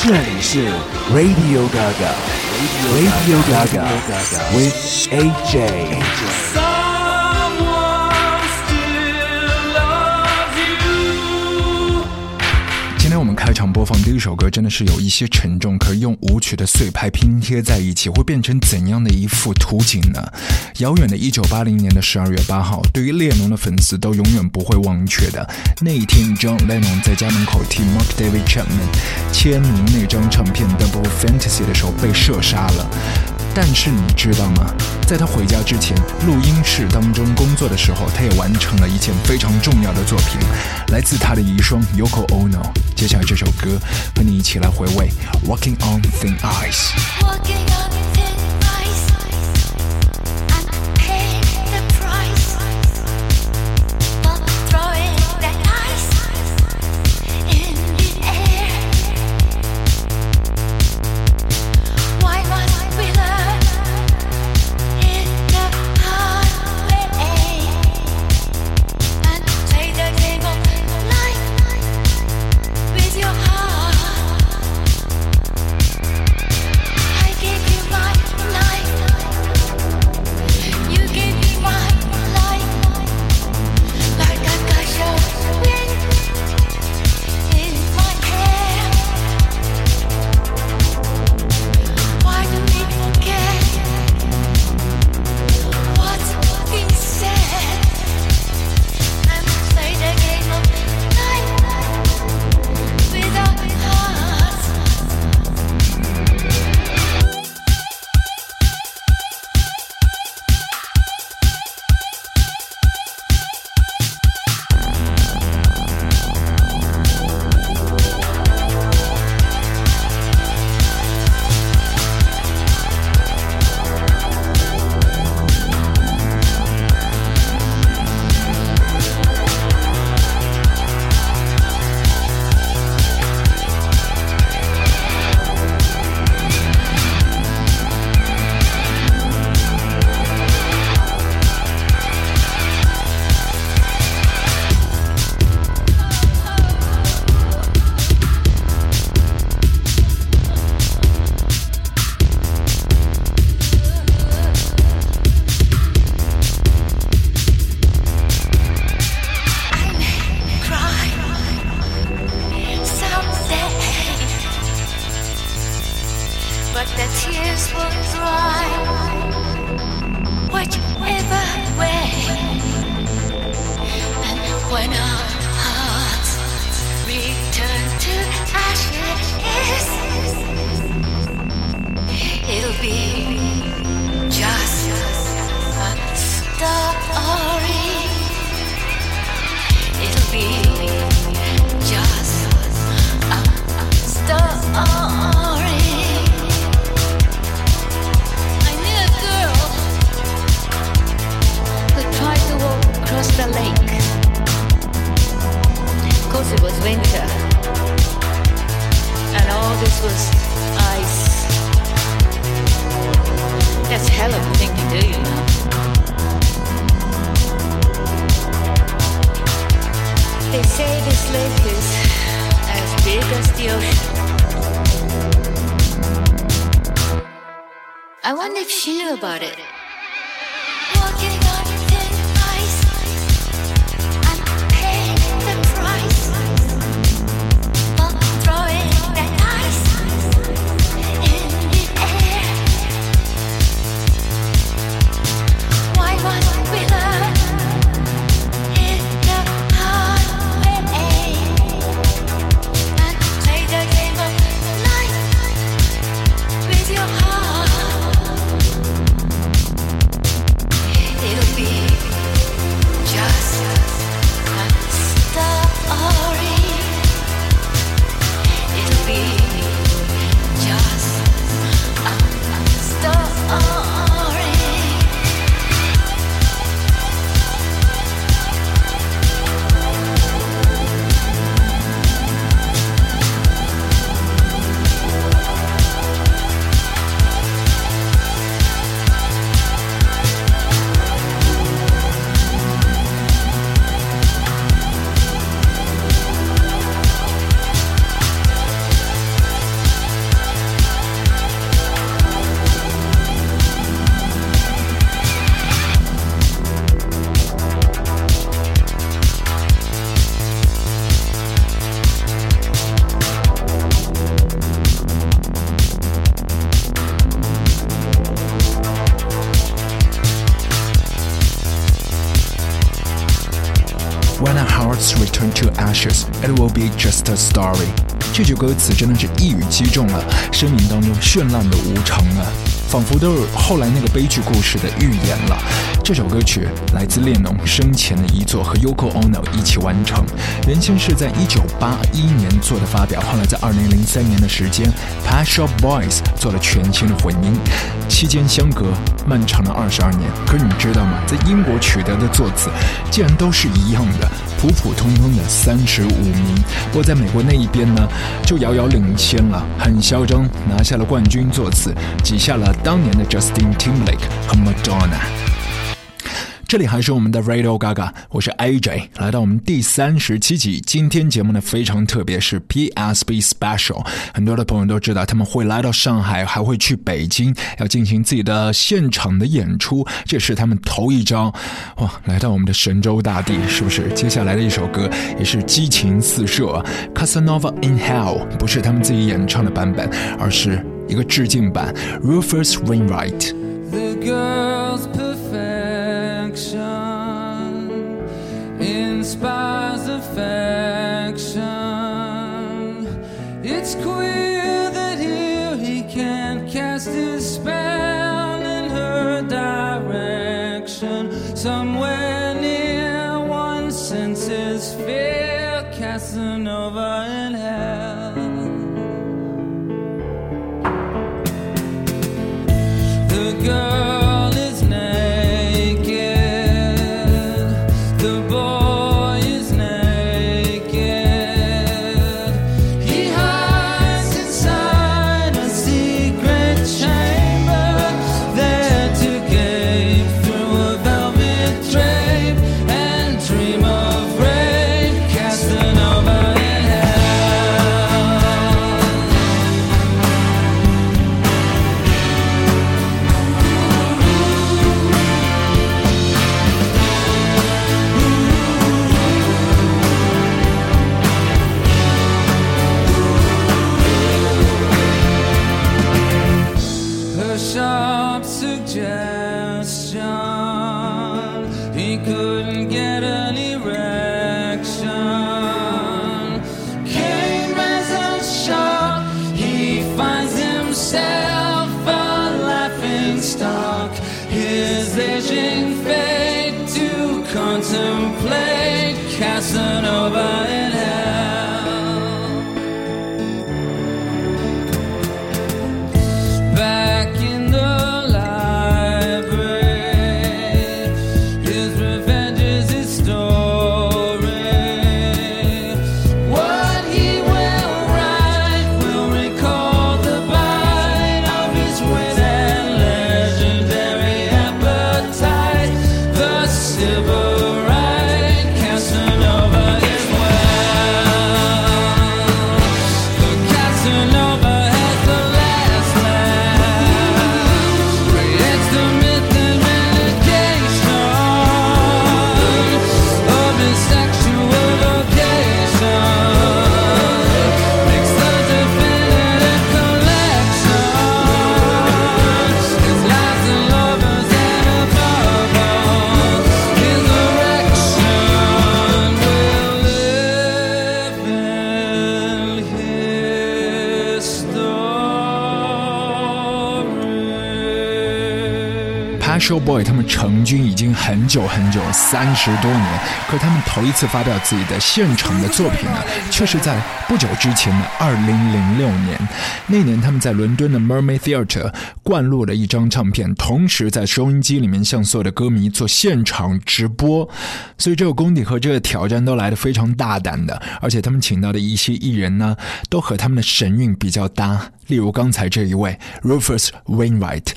这里是 Radio Gaga，Radio Gaga with AJ。 开场播放第一首歌真的是有一些沉重，可以用舞曲的碎拍拼贴在一起，会变成怎样的一幅图景呢？遥远的一九八零年的十二月八号，对于列侬的粉丝都永远不会忘却的那一天，John Lennon 在家门口替 Mark David Chapman 签名那张唱片《Double Fantasy》的时候被射杀了。但是你知道吗？在他回家之前，录音室当中工作的时候，他也完成了一件非常重要的作品，来自他的遗孀 Yoko Ono。接下来这首歌，和你一起来回味《Walking on Thin Ice》。真的是一语击中了生命当中绚烂的无常啊！仿佛都是后来那个悲剧故事的预言了。这首歌曲来自列侬生前的遗作，和 Yoko Ono 一起完成。原先是在一九八一年做的发表，后来在二零零三年的时间 p a s h o Boys 做了全新的混音，期间相隔漫长的二十二年。可你知道吗？在英国取得的作词竟然都是一样的，普普通通的三十五名。不过在美国那一边呢，就遥遥领先了，很嚣张，拿下了冠军座次，挤下了。当年的 Justin Timberlake 和 Madonna，这里还是我们的 Radio Gaga，我是 AJ，来到我们第三十七集。今天节目呢非常特别，是 PSB Special。很多的朋友都知道，他们会来到上海，还会去北京，要进行自己的现场的演出。这是他们头一招，哇，来到我们的神州大地，是不是？接下来的一首歌也是激情四射，Casanova in Hell，不是他们自己演唱的版本，而是。一个致敬版，Rufus Wainwright。The girl's So. Jo Boy 他们成军已经很久很久，三十多年。可他们头一次发表自己的现成的作品呢，却是在不久之前的二零零六年。那年他们在伦敦的 Mermaid Theatre 灌录了一张唱片，同时在收音机里面向所有的歌迷做现场直播。所以这个功底和这个挑战都来得非常大胆的，而且他们请到的一些艺人呢，都和他们的神韵比较搭。例如刚才这一位 Rufus Wainwright。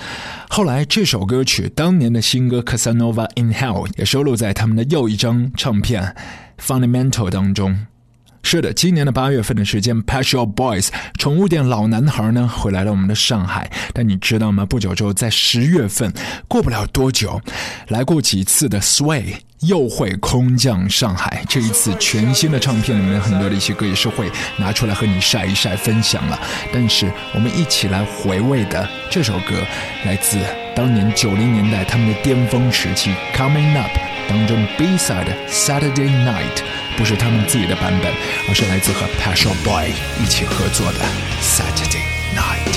后来这首歌曲当年的新歌《Casanova in Hell》也收录在他们的又一张唱片《Fundamental》当中。是的，今年的八月份的时间 p a s s i o Boys 宠物店老男孩呢回来了我们的上海。但你知道吗？不久之后，在十月份，过不了多久，来过几次的 Sway 又会空降上海。这一次全新的唱片里面很多的一些歌也是会拿出来和你晒一晒分享了。但是我们一起来回味的这首歌，来自当年九零年代他们的巅峰时期《Coming Up》当中 B-side《Saturday Night》，不是他们自己的版本，而是来自和 Passion Boy 一起合作的《Saturday Night》。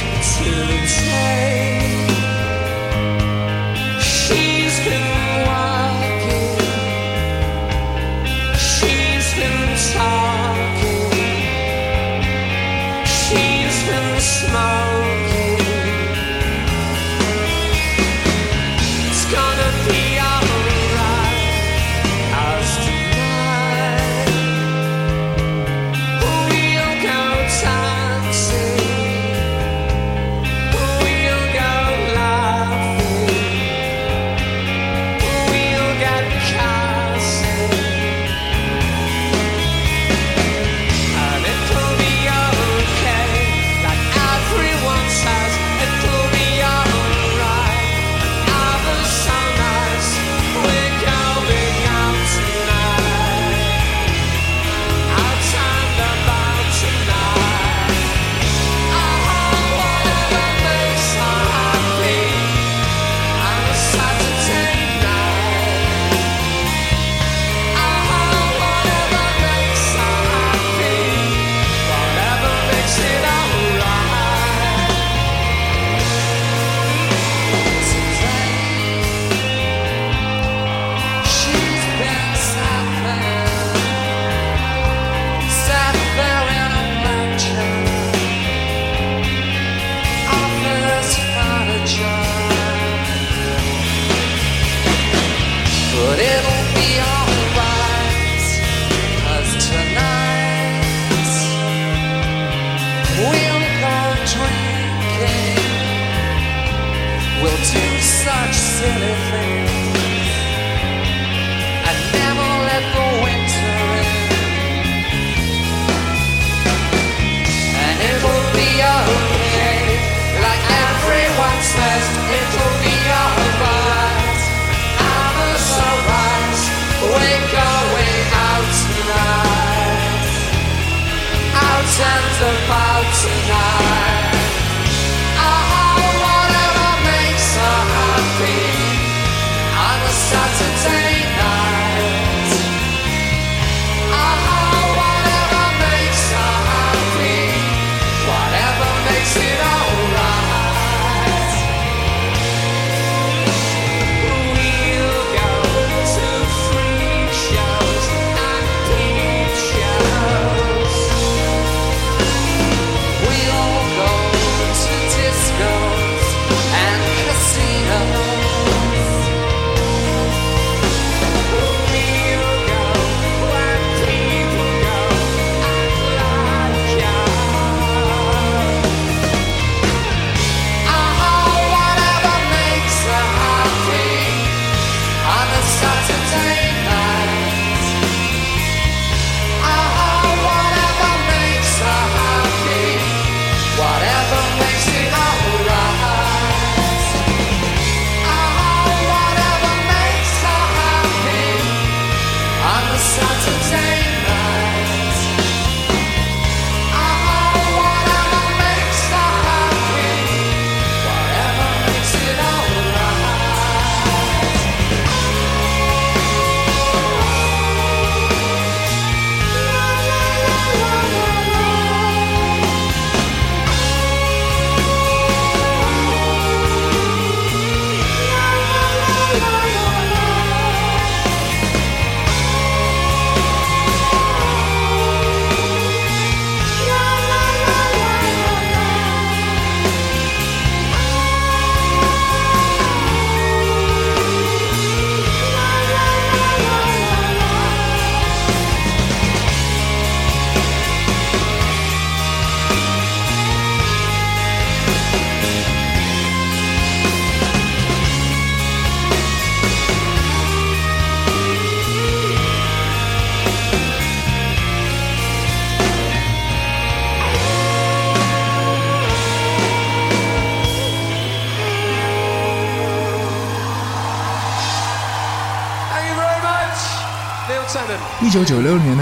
Tonight.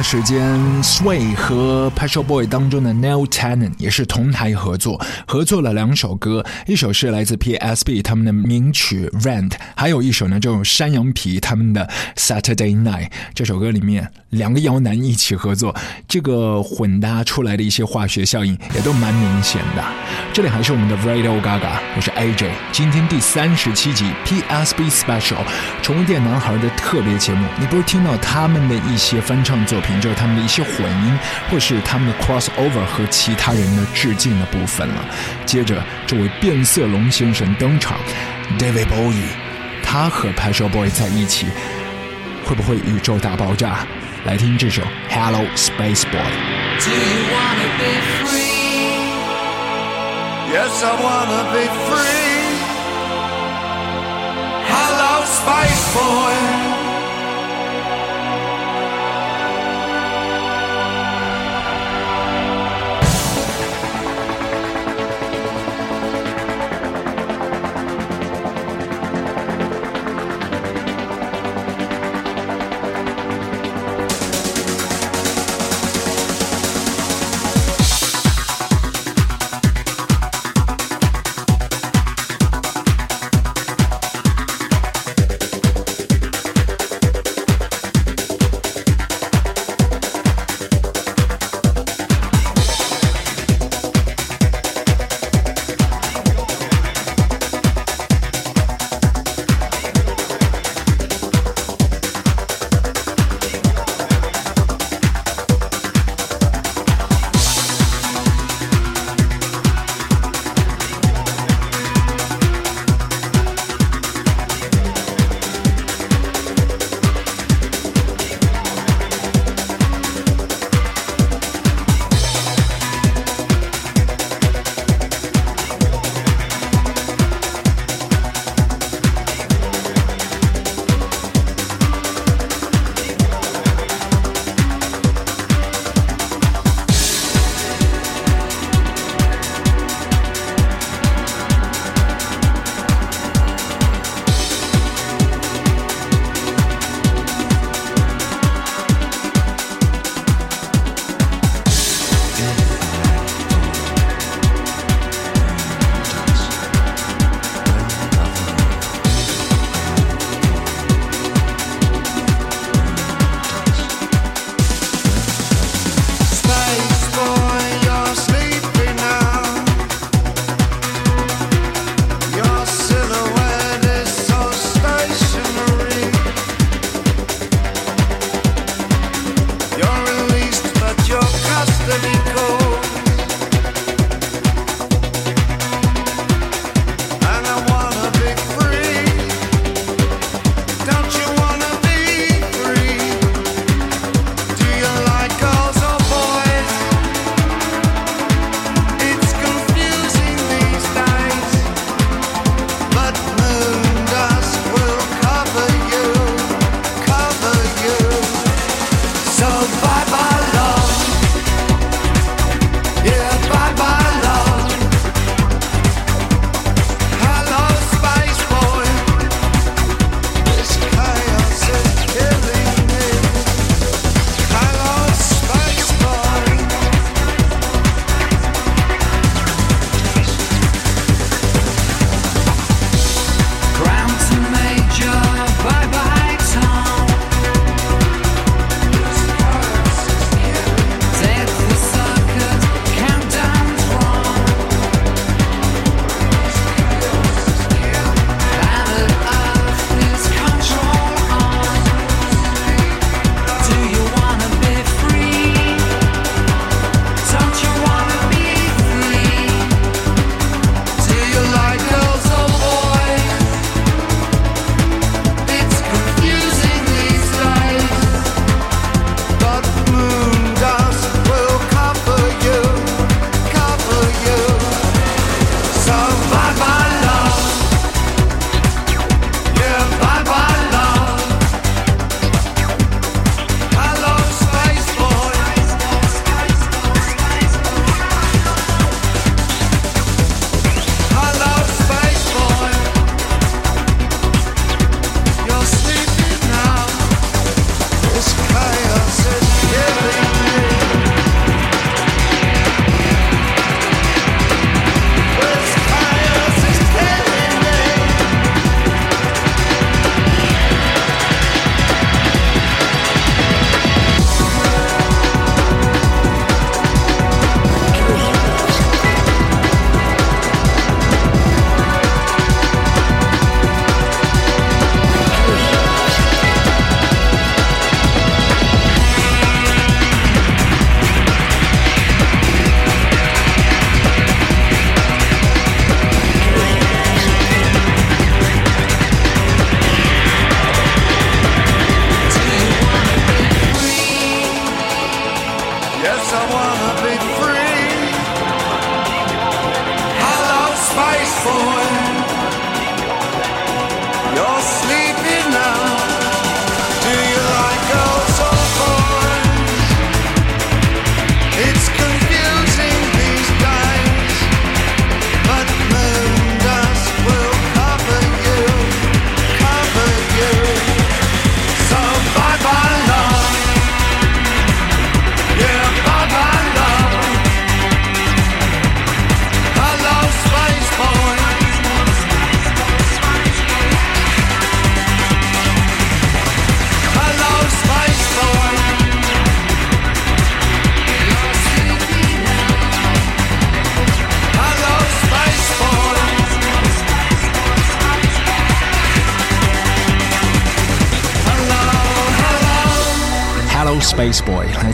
时间，Sway 和 p a s h o Boy 当中的 Neil Tennan 也是同台合作，合作了两首歌，一首是来自 PSB 他们的名曲 Rent，还有一首呢就是山羊皮他们的 Saturday Night。这首歌里面两个摇男一起合作，这个混搭出来的一些化学效应也都蛮明显的。这里还是我们的 Radio Gaga，我是 AJ，今天第三十七集 PSB Special 宠物店男孩的特别节目，你不是听到他们的一些翻唱作品，就是他们的一些混音，或是他们的 crossover 和其他人的致敬的部分了。接着，这位变色龙先生登场，David Bowie，他和 p a s h o Boy 在一起，会不会宇宙大爆炸？来听这首 Hello Space Boy》。Yes, I wanna be free. Hello, Spice Boy.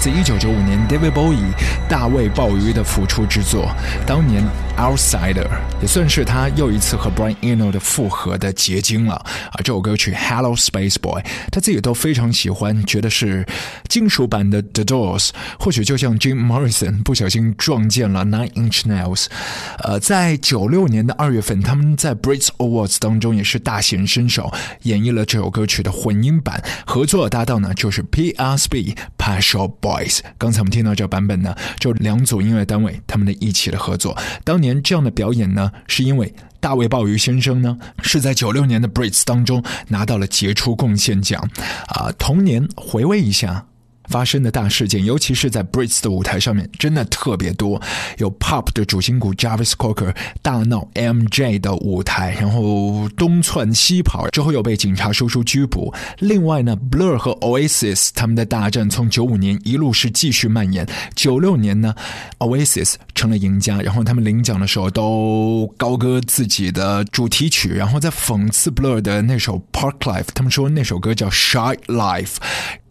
自1995年 David Bowie 大卫鲍鱼的复出之作，当年 Outsider 也算是他又一次和 Brian Eno 的复合的结晶了啊！这首歌曲 Hello Space Boy 他自己都非常喜欢，觉得是金属版的 The Doors，或许就像 Jim Morrison 不小心撞见了 Nine Inch Nails。呃，在96年的二月份，他们在 Brit Awards 当中也是大显身手，演绎了这首歌曲的混音版，合作搭档呢就是 PRSB Pet Shop Boys。刚才我们听到这个版本呢，就两组音乐单位他们的一起的合作。当年这样的表演呢，是因为大卫鲍鱼先生呢是在九六年的 Brits 当中拿到了杰出贡献奖啊。同年回味一下。发生的大事件，尤其是在 Brits 的舞台上面，真的特别多。有 Pop 的主心骨 Jarvis Cocker 大闹 MJ 的舞台，然后东窜西跑，之后又被警察叔叔拘捕。另外呢，Blur 和 Oasis 他们的大战从九五年一路是继续蔓延。九六年呢，Oasis 成了赢家，然后他们领奖的时候都高歌自己的主题曲，然后在讽刺 Blur 的那首 Park Life，他们说那首歌叫 Shy Life。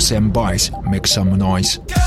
love. Girls and boys make some noise。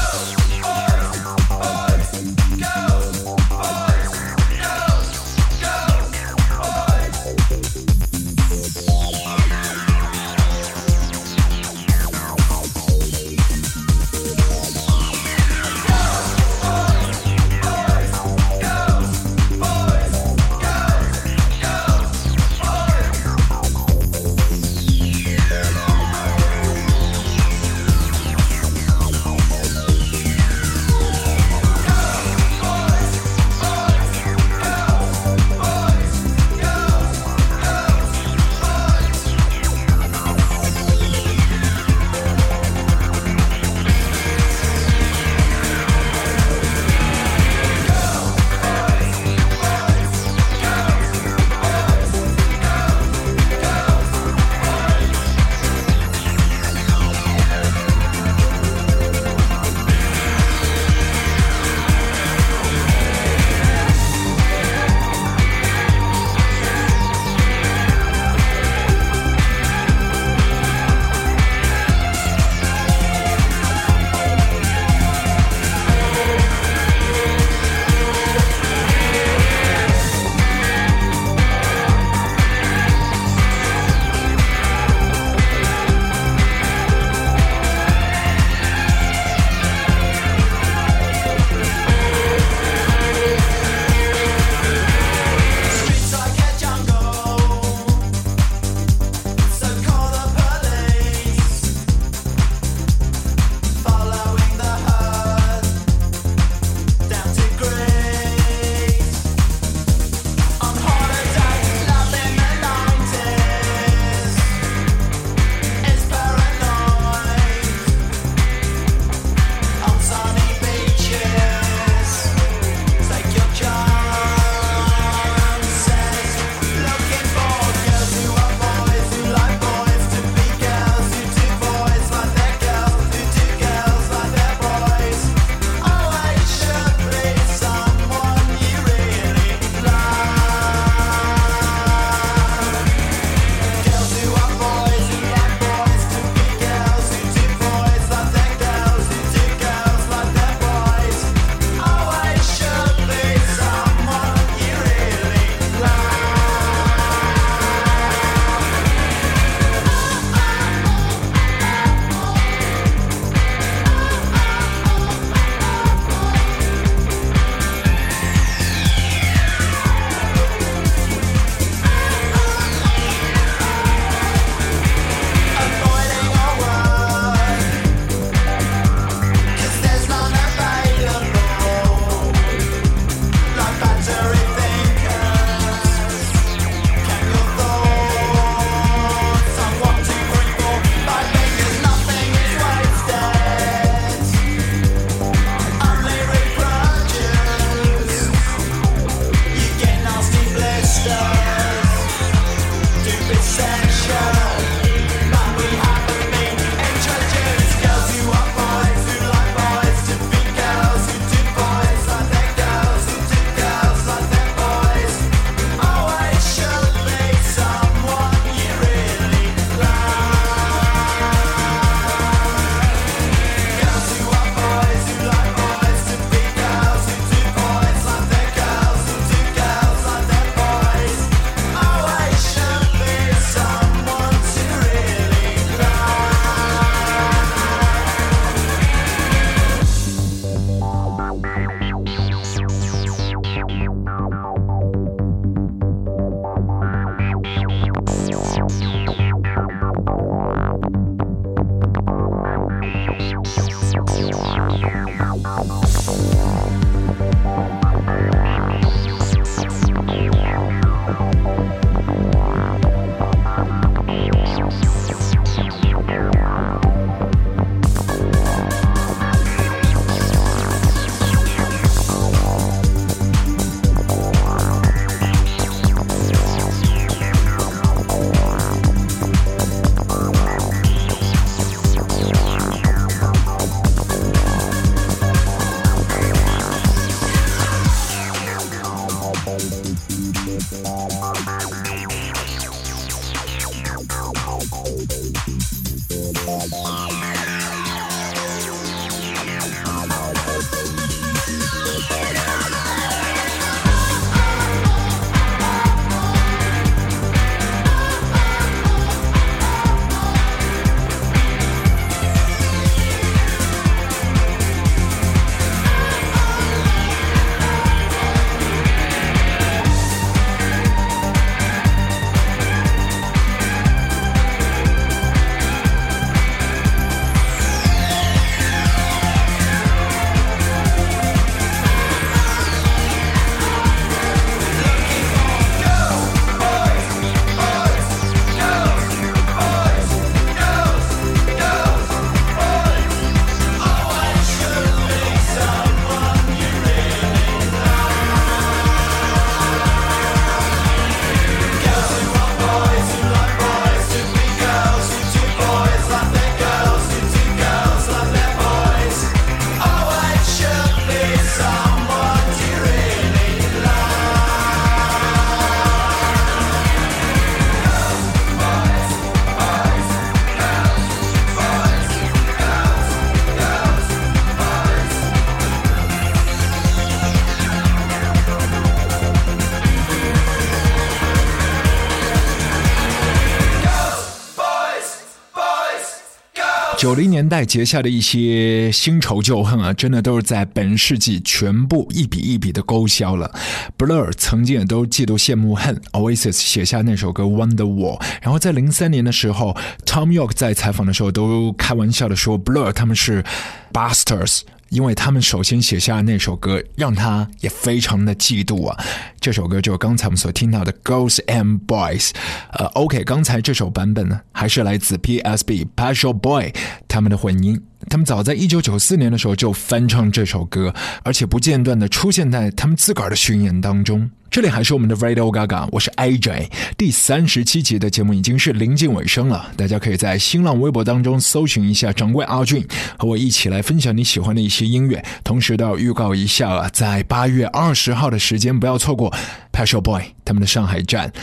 九零年代结下的一些新仇旧恨啊，真的都是在本世纪全部一笔一笔的勾销了。Blur 曾经也都嫉妒羡慕恨 Oasis 写下那首歌《Wonderwall》，然后在零三年的时候，Tom York 在采访的时候都开玩笑的说，Blur 他们是 Bastards。因为他们首先写下那首歌，让他也非常的嫉妒啊。这首歌就是刚才我们所听到的《Girls and Boys》。呃，OK，刚才这首版本呢，还是来自 PSB Passion Boy 他们的混音。他们早在一九九四年的时候就翻唱这首歌，而且不间断的出现在他们自个儿的巡演当中。这里还是我们的 Radio Gaga，我是 AJ。第三十七集的节目已经是临近尾声了，大家可以在新浪微博当中搜寻一下掌柜阿俊，和我一起来分享你喜欢的一些音乐。同时都要预告一下啊，在八月二十号的时间不要错过 Passion Boy 他们的上海站。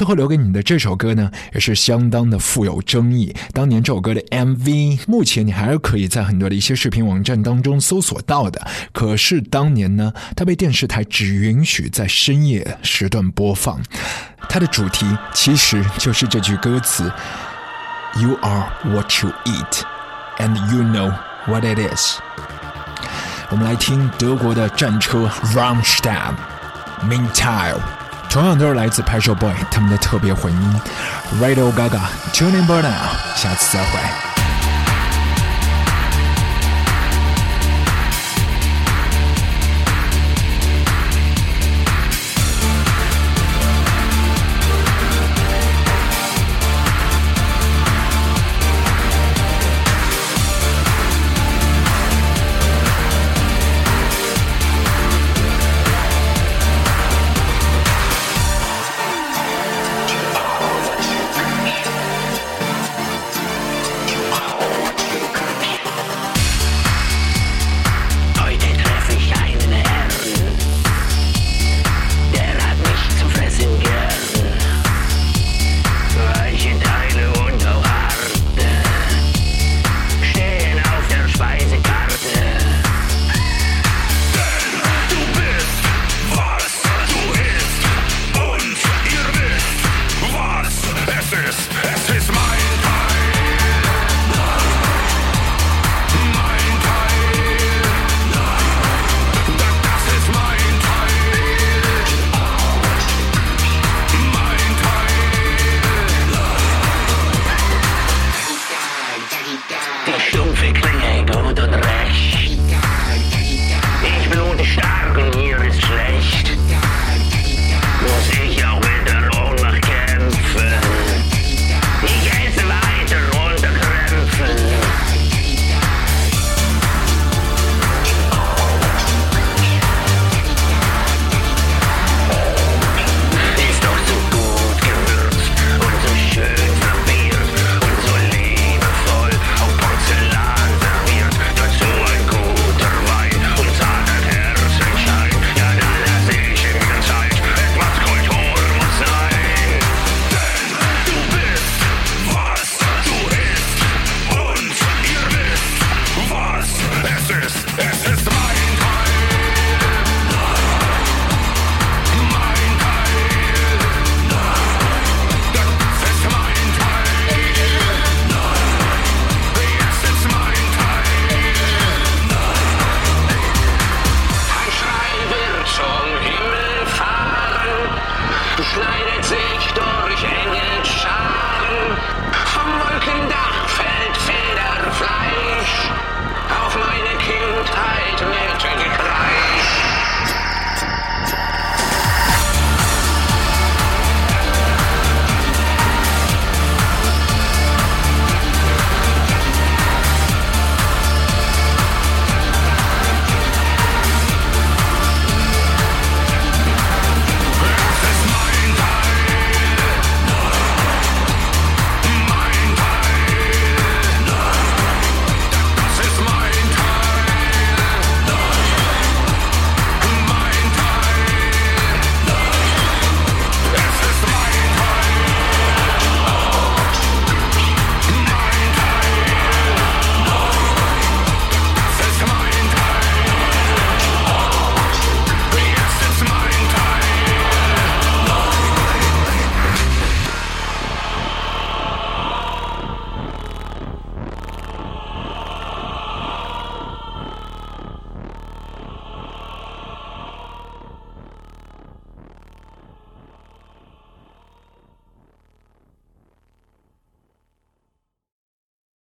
最后留给你的这首歌呢，也是相当的富有争议。当年这首歌的 MV，目前你还是可以在很多的一些视频网站当中搜索到的。可是当年呢，它被电视台只允许在深夜时段播放。它的主题其实就是这句歌词：“You are what you eat, and you know what it is。”我们来听德国的战车 Rammstein Meantime。同样都是来自 Passion Boy 他们的特别混音，Radio Gaga，Tune In Burnout，下次再会。